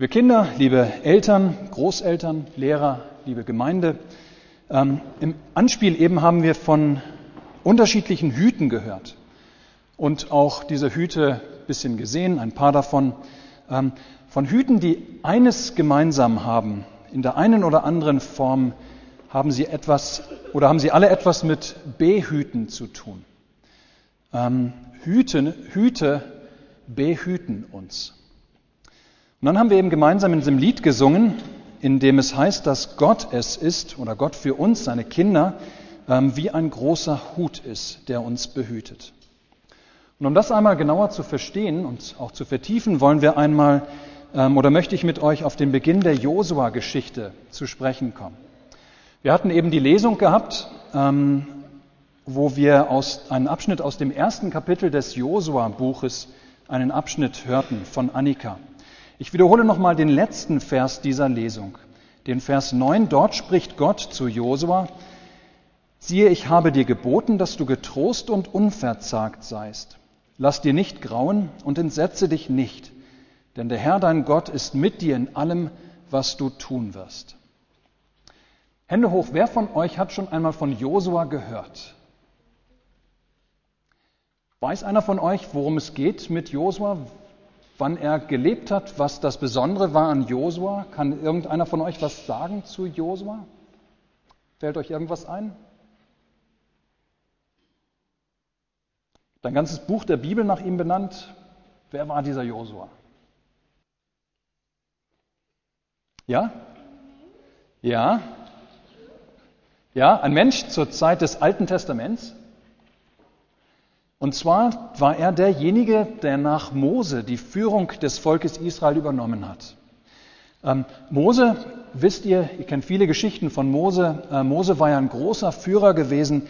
Liebe Kinder, liebe Eltern, Großeltern, Lehrer, liebe Gemeinde, ähm, im Anspiel eben haben wir von unterschiedlichen Hüten gehört und auch diese Hüte ein bisschen gesehen, ein paar davon, ähm, von Hüten, die eines gemeinsam haben. In der einen oder anderen Form haben sie etwas oder haben sie alle etwas mit Behüten zu tun. Ähm, Hüte, Hüte behüten uns. Und dann haben wir eben gemeinsam in diesem Lied gesungen, in dem es heißt, dass Gott es ist oder Gott für uns, seine Kinder, ähm, wie ein großer Hut ist, der uns behütet. Und um das einmal genauer zu verstehen und auch zu vertiefen, wollen wir einmal ähm, oder möchte ich mit euch auf den Beginn der Josua-Geschichte zu sprechen kommen. Wir hatten eben die Lesung gehabt, ähm, wo wir aus, einen Abschnitt aus dem ersten Kapitel des Josua-Buches, einen Abschnitt hörten von Annika. Ich wiederhole nochmal den letzten Vers dieser Lesung, den Vers 9. Dort spricht Gott zu Josua, siehe, ich habe dir geboten, dass du getrost und unverzagt seist. Lass dir nicht grauen und entsetze dich nicht, denn der Herr dein Gott ist mit dir in allem, was du tun wirst. Hände hoch, wer von euch hat schon einmal von Josua gehört? Weiß einer von euch, worum es geht mit Josua? Wann er gelebt hat, was das Besondere war an Josua? Kann irgendeiner von euch was sagen zu Josua? Fällt euch irgendwas ein? Dein ganzes Buch der Bibel nach ihm benannt. Wer war dieser Josua? Ja? Ja? Ja, ein Mensch zur Zeit des Alten Testaments? Und zwar war er derjenige, der nach Mose die Führung des Volkes Israel übernommen hat. Ähm, Mose, wisst ihr, ihr kennt viele Geschichten von Mose. Äh, Mose war ja ein großer Führer gewesen.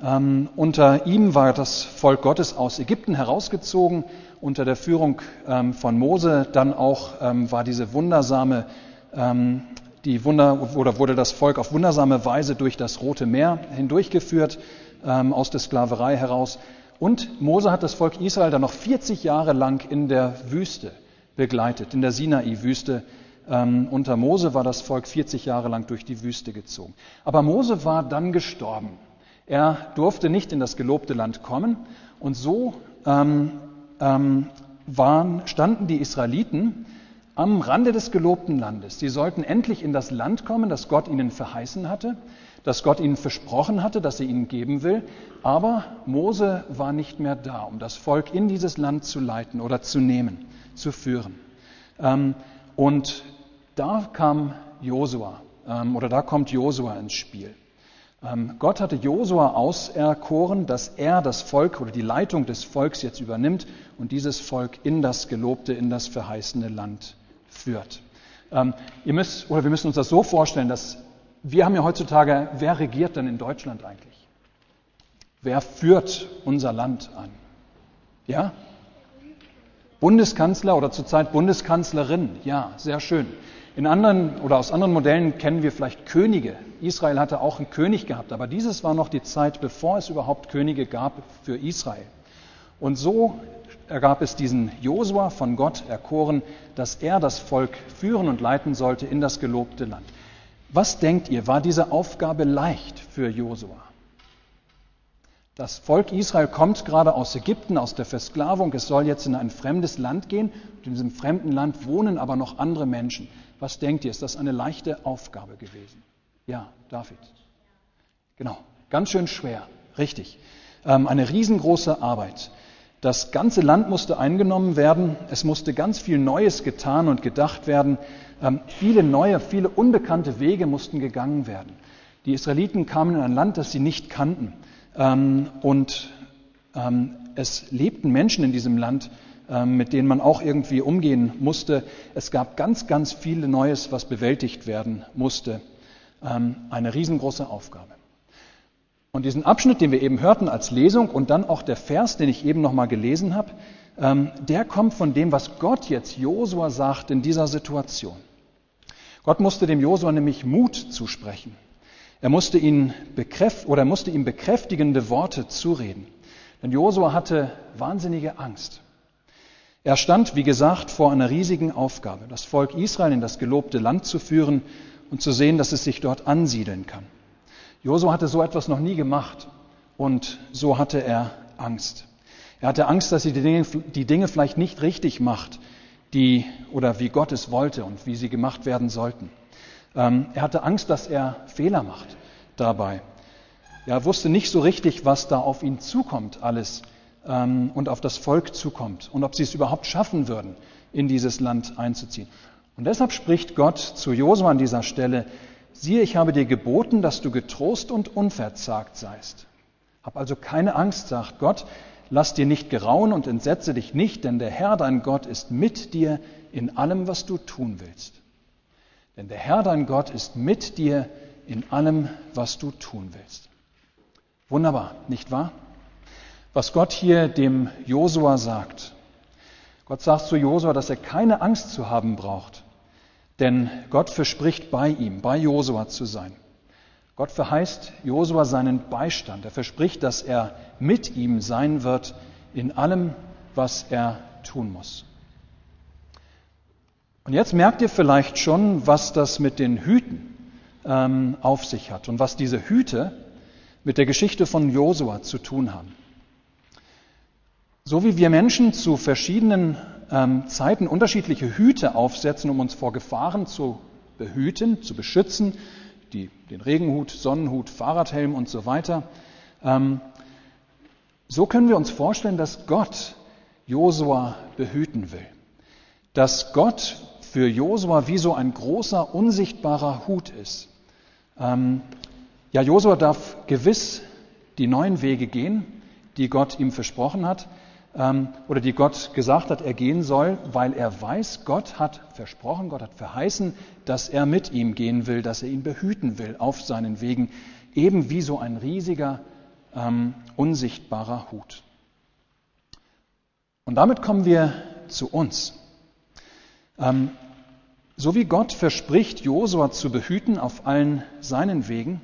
Ähm, unter ihm war das Volk Gottes aus Ägypten herausgezogen. Unter der Führung ähm, von Mose dann auch war diese wundersame, die Wunder, oder wurde das Volk auf wundersame Weise durch das Rote Meer hindurchgeführt, aus der Sklaverei heraus. Und Mose hat das Volk Israel dann noch 40 Jahre lang in der Wüste begleitet, in der Sinai-Wüste. Ähm, unter Mose war das Volk 40 Jahre lang durch die Wüste gezogen. Aber Mose war dann gestorben. Er durfte nicht in das gelobte Land kommen. Und so ähm, ähm, waren, standen die Israeliten am Rande des gelobten Landes. Sie sollten endlich in das Land kommen, das Gott ihnen verheißen hatte das Gott ihnen versprochen hatte, dass er ihnen geben will. Aber Mose war nicht mehr da, um das Volk in dieses Land zu leiten oder zu nehmen, zu führen. Ähm, und da kam Josua, ähm, oder da kommt Josua ins Spiel. Ähm, Gott hatte Josua auserkoren, dass er das Volk oder die Leitung des Volks jetzt übernimmt und dieses Volk in das gelobte, in das verheißene Land führt. ihr müsst, oder wir müssen uns das so vorstellen, dass wir haben ja heutzutage, wer regiert denn in Deutschland eigentlich? Wer führt unser Land an? Ja? Bundeskanzler oder zurzeit Bundeskanzlerin. Ja, sehr schön. In anderen oder aus anderen Modellen kennen wir vielleicht Könige. Israel hatte auch einen König gehabt, aber dieses war noch die Zeit, bevor es überhaupt Könige gab für Israel. Und so ergab es diesen Josua von Gott erkoren, dass er das Volk führen und leiten sollte in das gelobte Land. Was denkt ihr, war diese Aufgabe leicht für Josua? Das Volk Israel kommt gerade aus Ägypten, aus der Versklavung. Es soll jetzt in ein fremdes Land gehen. In diesem fremden Land wohnen aber noch andere Menschen. Was denkt ihr, ist das eine leichte Aufgabe gewesen? Ja, David. Genau, ganz schön schwer, richtig. Ähm, eine riesengroße Arbeit. Das ganze Land musste eingenommen werden. Es musste ganz viel Neues getan und gedacht werden. Ähm, viele neue, viele unbekannte Wege mussten gegangen werden. Die Israeliten kamen in ein Land, das sie nicht kannten. Ähm, und ähm, es lebten Menschen in diesem Land, mit denen man auch irgendwie umgehen musste. Es gab ganz, ganz viel Neues, was bewältigt werden musste. Eine riesengroße Aufgabe. Und diesen Abschnitt, den wir eben hörten als Lesung und dann auch der Vers, den ich eben nochmal gelesen habe, ähm, der kommt von dem, was Gott jetzt Josua sagt in dieser Situation. Gott musste dem Josua nämlich Mut zusprechen. Er musste ihn bekräft oder er musste ihm bekräftigende Worte zureden. Denn Josua hatte wahnsinnige Angst. Er stand, wie gesagt, vor einer riesigen Aufgabe, das Volk Israel in das gelobte Land zu führen und zu sehen, dass es sich dort ansiedeln kann. Josua hatte so etwas noch nie gemacht und so hatte er Angst. Er hatte Angst, dass sie die Dinge, die Dinge vielleicht nicht richtig macht, die oder wie Gott es wollte und wie sie gemacht werden sollten. Ähm, er hatte Angst, dass er Fehler macht dabei. Er wusste nicht so richtig, was da auf ihn zukommt alles ähm, und auf das Volk zukommt und ob sie es überhaupt schaffen würden, in dieses Land einzuziehen. Und deshalb spricht Gott zu Josua an dieser Stelle, siehe, ich habe dir geboten, dass du getrost und unverzagt seist. Hab also keine Angst, sagt Gott, lass dir nicht gerauen und entsetze dich nicht, denn der Herr dein Gott ist mit dir in allem, was du tun willst. Denn der Herr dein Gott ist mit dir in allem, was du tun willst. Wunderbar, nicht wahr? Was Gott hier dem Josua sagt. Gott sagt zu Josua, dass er keine Angst zu haben braucht, denn Gott verspricht bei ihm, bei Josua zu sein. Gott verheißt Josua seinen Beistand. Er verspricht, dass er mit ihm sein wird in allem, was er tun muss. Und jetzt merkt ihr vielleicht schon, was das mit den Hüten ähm, auf sich hat und was diese Hüte mit der Geschichte von Josua zu tun haben. So wie wir Menschen zu verschiedenen ähm, Zeiten unterschiedliche Hüte aufsetzen, um uns vor Gefahren zu behüten, zu beschützen, die, den Regenhut, Sonnenhut, Fahrradhelm und so weiter, ähm, so können wir uns vorstellen, dass Gott Josua behüten will. Dass Gott für Josua wie so ein großer, unsichtbarer Hut ist. Ähm, ja, Josua darf gewiss die neuen Wege gehen, die Gott ihm versprochen hat oder die Gott gesagt hat, er gehen soll, weil er weiß, Gott hat versprochen, Gott hat verheißen, dass er mit ihm gehen will, dass er ihn behüten will auf seinen Wegen, eben wie so ein riesiger, ähm, unsichtbarer Hut. Und damit kommen wir zu uns. Ähm, so wie Gott verspricht, Josua zu behüten auf allen seinen Wegen,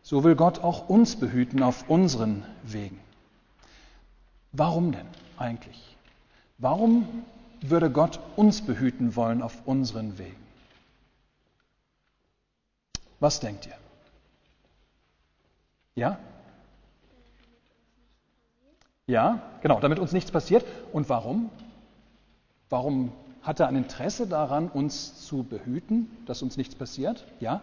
so will Gott auch uns behüten auf unseren Wegen. Warum denn eigentlich? Warum würde Gott uns behüten wollen auf unseren Wegen? Was denkt ihr? Ja? Ja, genau, damit uns nichts passiert. Und warum? Warum hat er ein Interesse daran, uns zu behüten, dass uns nichts passiert? Ja?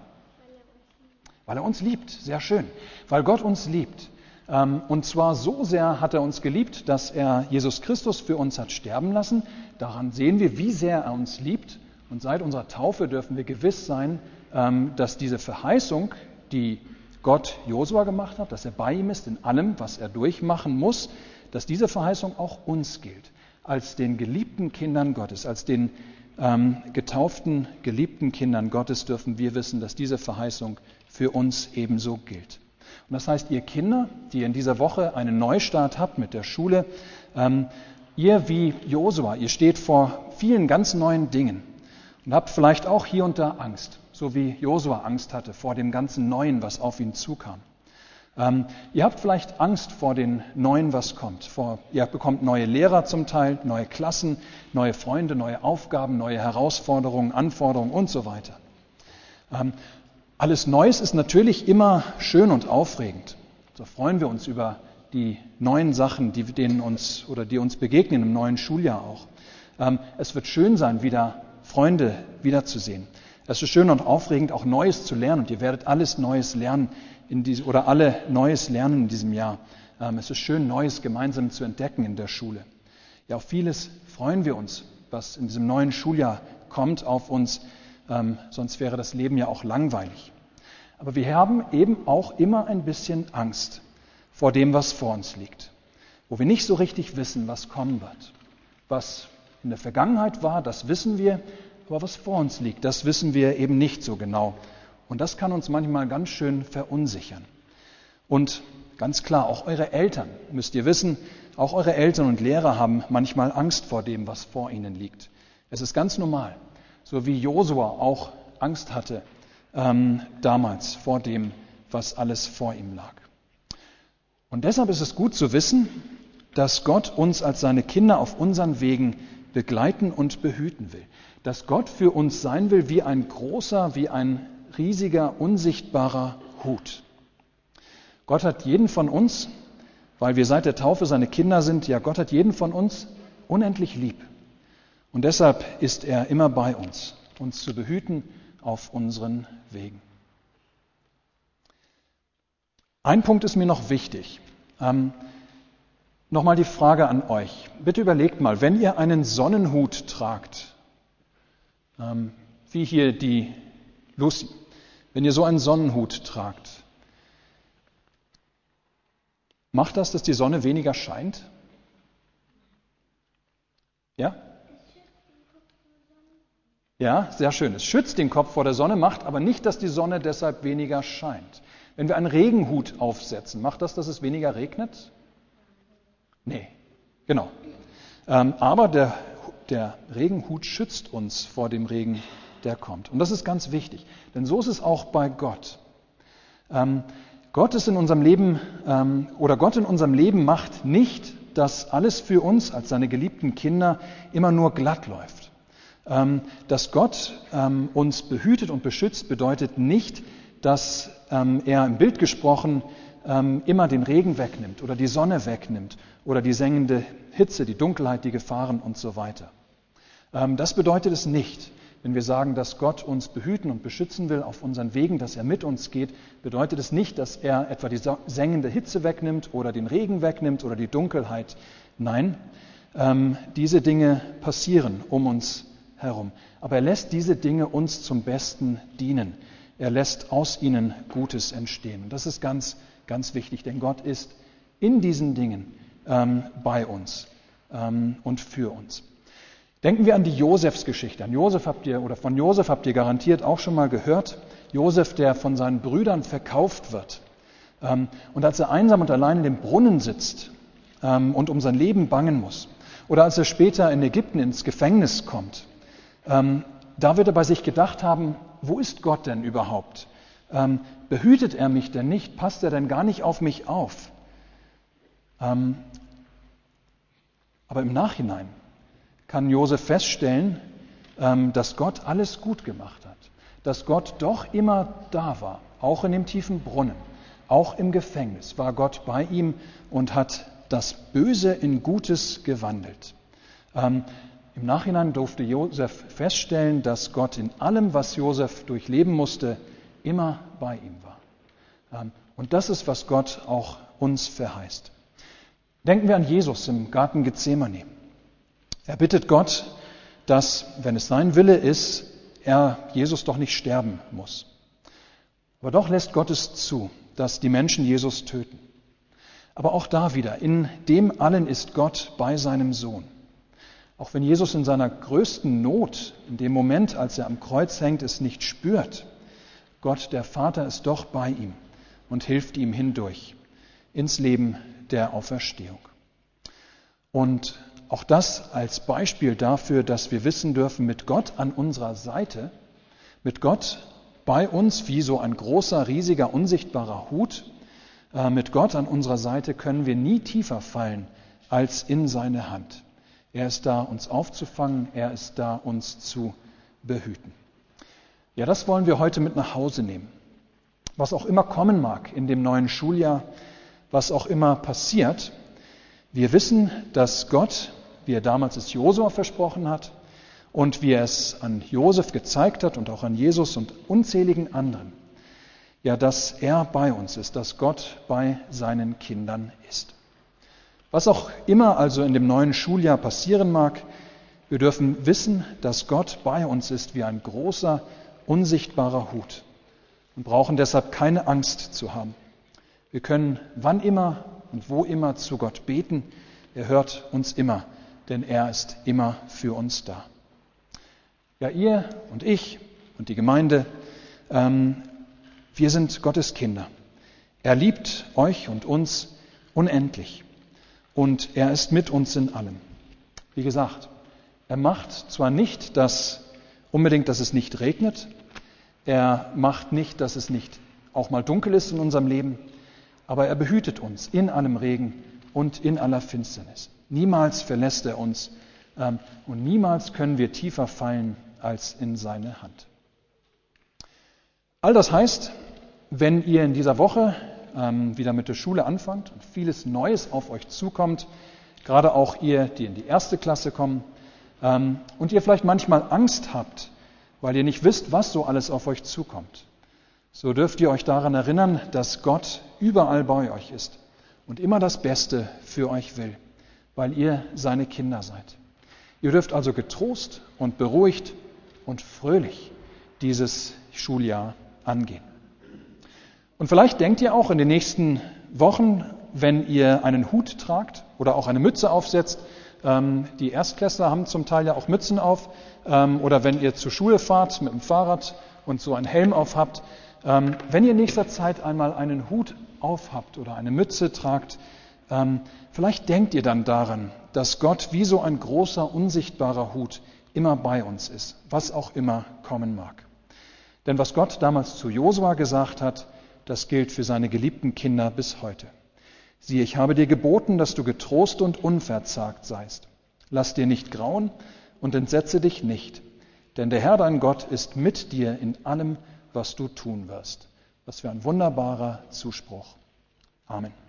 Weil er uns liebt. Sehr schön. Weil Gott uns liebt. Ähm, und zwar so sehr hat er uns geliebt, dass er Jesus Christus für uns hat sterben lassen. Daran sehen wir, wie sehr er uns liebt. Und seit unserer Taufe dürfen wir gewiss sein, ähm, dass diese Verheißung, die Gott Josua gemacht hat, dass er bei ihm ist in allem, was er durchmachen muss, dass diese Verheißung auch uns gilt als den geliebten Kindern Gottes, als den ähm, getauften, geliebten Kindern Gottes dürfen wir wissen, dass diese Verheißung für uns ebenso gilt. Und das heißt, ihr Kinder, die in dieser Woche einen Neustart habt mit der Schule, ähm, ihr wie Josua, ihr steht vor vielen ganz neuen Dingen und habt vielleicht auch hier und da Angst, so wie Josua Angst hatte vor dem ganzen Neuen, was auf ihn zukam. Ähm, ihr habt vielleicht Angst vor den Neuen, was kommt. Vor, ihr bekommt neue Lehrer zum Teil, neue Klassen, neue Freunde, neue Aufgaben, neue Herausforderungen, Anforderungen und so weiter. Ähm, alles Neues ist natürlich immer schön und aufregend. So freuen wir uns über die neuen Sachen, die denen uns oder die uns begegnen im neuen Schuljahr auch. Ähm, es wird schön sein, wieder Freunde wiederzusehen. Es ist schön und aufregend, auch Neues zu lernen. Und ihr werdet alles Neues lernen in diese, oder alle Neues lernen in diesem Jahr. Ähm, es ist schön, Neues gemeinsam zu entdecken in der Schule. Ja, auf vieles freuen wir uns, was in diesem neuen Schuljahr kommt auf uns. Ähm, sonst wäre das Leben ja auch langweilig. Aber wir haben eben auch immer ein bisschen Angst vor dem, was vor uns liegt. Wo wir nicht so richtig wissen, was kommen wird. Was in der Vergangenheit war, das wissen wir, aber was vor uns liegt, das wissen wir eben nicht so genau. Und das kann uns manchmal ganz schön verunsichern. Und ganz klar, auch eure Eltern, müsst ihr wissen, auch eure Eltern und Lehrer haben manchmal Angst vor dem, was vor ihnen liegt. Es ist ganz normal, so wie Josua auch Angst hatte ähm, damals vor dem, was alles vor ihm lag. Und deshalb ist es gut zu wissen, dass Gott uns als seine Kinder auf unseren Wegen begleiten und behüten will. Dass Gott für uns sein will wie ein großer, wie ein riesiger, unsichtbarer Hut. Gott hat jeden von uns, weil wir seit der Taufe seine Kinder sind, ja, Gott hat jeden von uns unendlich lieb. Und deshalb ist er immer bei uns, uns zu behüten auf unseren Wegen. Ein Punkt ist mir noch wichtig. Ähm, Nochmal die Frage an euch. Bitte überlegt mal, wenn ihr einen Sonnenhut tragt, ähm, wie hier die Lucy, wenn ihr so einen Sonnenhut tragt, macht das, dass die Sonne weniger scheint? Ja? Ja, sehr schön. Es schützt den Kopf vor der Sonne, macht aber nicht, dass die Sonne deshalb weniger scheint. Wenn wir einen Regenhut aufsetzen, macht das, dass es weniger regnet? Nee, genau. Ähm, aber der, der Regenhut schützt uns vor dem Regen, der kommt. Und das ist ganz wichtig, denn so ist es auch bei Gott. Ähm, Gott ist in unserem Leben ähm, oder Gott in unserem Leben macht nicht, dass alles für uns als seine geliebten Kinder immer nur glatt läuft. Ähm, dass Gott ähm, uns behütet und beschützt, bedeutet nicht, dass ähm, er im Bild gesprochen immer den Regen wegnimmt oder die Sonne wegnimmt oder die sengende Hitze, die Dunkelheit, die Gefahren und so weiter. Das bedeutet es nicht. Wenn wir sagen, dass Gott uns behüten und beschützen will auf unseren Wegen, dass er mit uns geht, bedeutet es nicht, dass er etwa die sengende Hitze wegnimmt oder den Regen wegnimmt oder die Dunkelheit. Nein, diese Dinge passieren um uns herum. Aber er lässt diese Dinge uns zum Besten dienen. Er lässt aus ihnen Gutes entstehen. Und das ist ganz, ganz wichtig, denn Gott ist in diesen Dingen ähm, bei uns ähm, und für uns. Denken wir an die Josefsgeschichte. An Josef habt ihr, oder von Josef habt ihr garantiert auch schon mal gehört. Josef, der von seinen Brüdern verkauft wird. Ähm, und als er einsam und allein in dem Brunnen sitzt ähm, und um sein Leben bangen muss. Oder als er später in Ägypten ins Gefängnis kommt ähm, da wird er bei sich gedacht haben, wo ist Gott denn überhaupt? Ähm, behütet er mich denn nicht? Passt er denn gar nicht auf mich auf? Ähm, aber im Nachhinein kann Josef feststellen, ähm, dass Gott alles gut gemacht hat, dass Gott doch immer da war, auch in dem tiefen Brunnen, auch im Gefängnis war Gott bei ihm und hat das Böse in Gutes gewandelt. Im Nachhinein durfte Josef feststellen, dass Gott in allem, was Josef durchleben musste, immer bei ihm war. Ähm, und das ist, was Gott auch uns verheißt. Denken wir an Jesus im Garten Gethsemane. Er bittet Gott, dass, wenn es sein Wille ist, er Jesus doch nicht sterben muss. Aber doch lässt Gott es zu, dass die Menschen Jesus töten. Aber auch da wieder, in dem allen ist Gott bei seinem Sohn. Auch wenn Jesus in seiner größten Not, in dem Moment, als er am Kreuz hängt, es nicht spürt, Gott der Vater ist doch bei ihm und hilft ihm hindurch ins Leben der Auferstehung. Und auch das als Beispiel dafür, dass wir wissen dürfen, mit Gott an unserer Seite, mit Gott bei uns wie so ein großer, riesiger, unsichtbarer Hut, äh, mit Gott an unserer Seite können wir nie tiefer fallen als in seine Hand. Er ist da, uns aufzufangen. Er ist da, uns zu behüten. Ja, das wollen wir heute mit nach Hause nehmen. Was auch immer kommen mag in dem neuen Schuljahr, was auch immer passiert, wir wissen, dass Gott, wie er damals es Josua versprochen hat und wie er es an Josef gezeigt hat und auch an Jesus und unzähligen anderen, ja, dass er bei uns ist, dass Gott bei seinen Kindern ist. Was auch immer also in dem neuen Schuljahr passieren mag, wir dürfen wissen, dass Gott bei uns ist wie ein großer, unsichtbarer Hut und brauchen deshalb keine Angst zu haben. Wir können wann immer und wo immer zu Gott beten. Er hört uns immer, denn er ist immer für uns da. Ja, ihr und ich und die Gemeinde, ähm, wir sind Gottes Kinder. Er liebt euch und uns unendlich und er ist mit uns in allem. Wie gesagt, er macht zwar nicht dass unbedingt, dass es nicht regnet, er macht nicht, dass es nicht auch mal dunkel ist in unserem Leben, aber er behütet uns in allem Regen und in aller Finsternis. Niemals verlässt er uns ähm, und niemals können wir tiefer fallen als in seine Hand. All das heißt, wenn ihr in dieser Woche ähm, wieder mit der Schule anfangt und vieles Neues auf euch zukommt, gerade auch ihr, die in die erste Klasse kommen, ähm, und ihr vielleicht manchmal Angst habt, weil ihr nicht wisst, was so alles auf euch zukommt, so dürft ihr euch daran erinnern, dass Gott überall bei euch ist und immer das Beste für euch will, weil ihr seine Kinder seid. Ihr dürft also getrost und beruhigt und fröhlich dieses Schuljahr angehen. Und vielleicht denkt ihr auch in den nächsten Wochen, wenn ihr einen Hut tragt oder auch eine Mütze aufsetzt, ähm, die Erstklässler haben zum Teil ja auch Mützen auf, ähm, oder wenn ihr zur Schule fahrt mit dem Fahrrad und so einen Helm auf habt, ähm, wenn ihr in nächster Zeit einmal einen Hut aufhabt oder eine Mütze tragt, vielleicht denkt ihr dann daran, dass Gott wie so ein großer, unsichtbarer Hut immer bei uns ist, was auch immer kommen mag. Denn was Gott damals zu Josua gesagt hat, das gilt für seine geliebten Kinder bis heute. Siehe, ich habe dir geboten, dass du getrost und unverzagt seist. Lass dir nicht grauen und entsetze dich nicht, denn der Herr dein Gott ist mit dir in allem, was du tun wirst. Was für ein wunderbarer Zuspruch. Amen.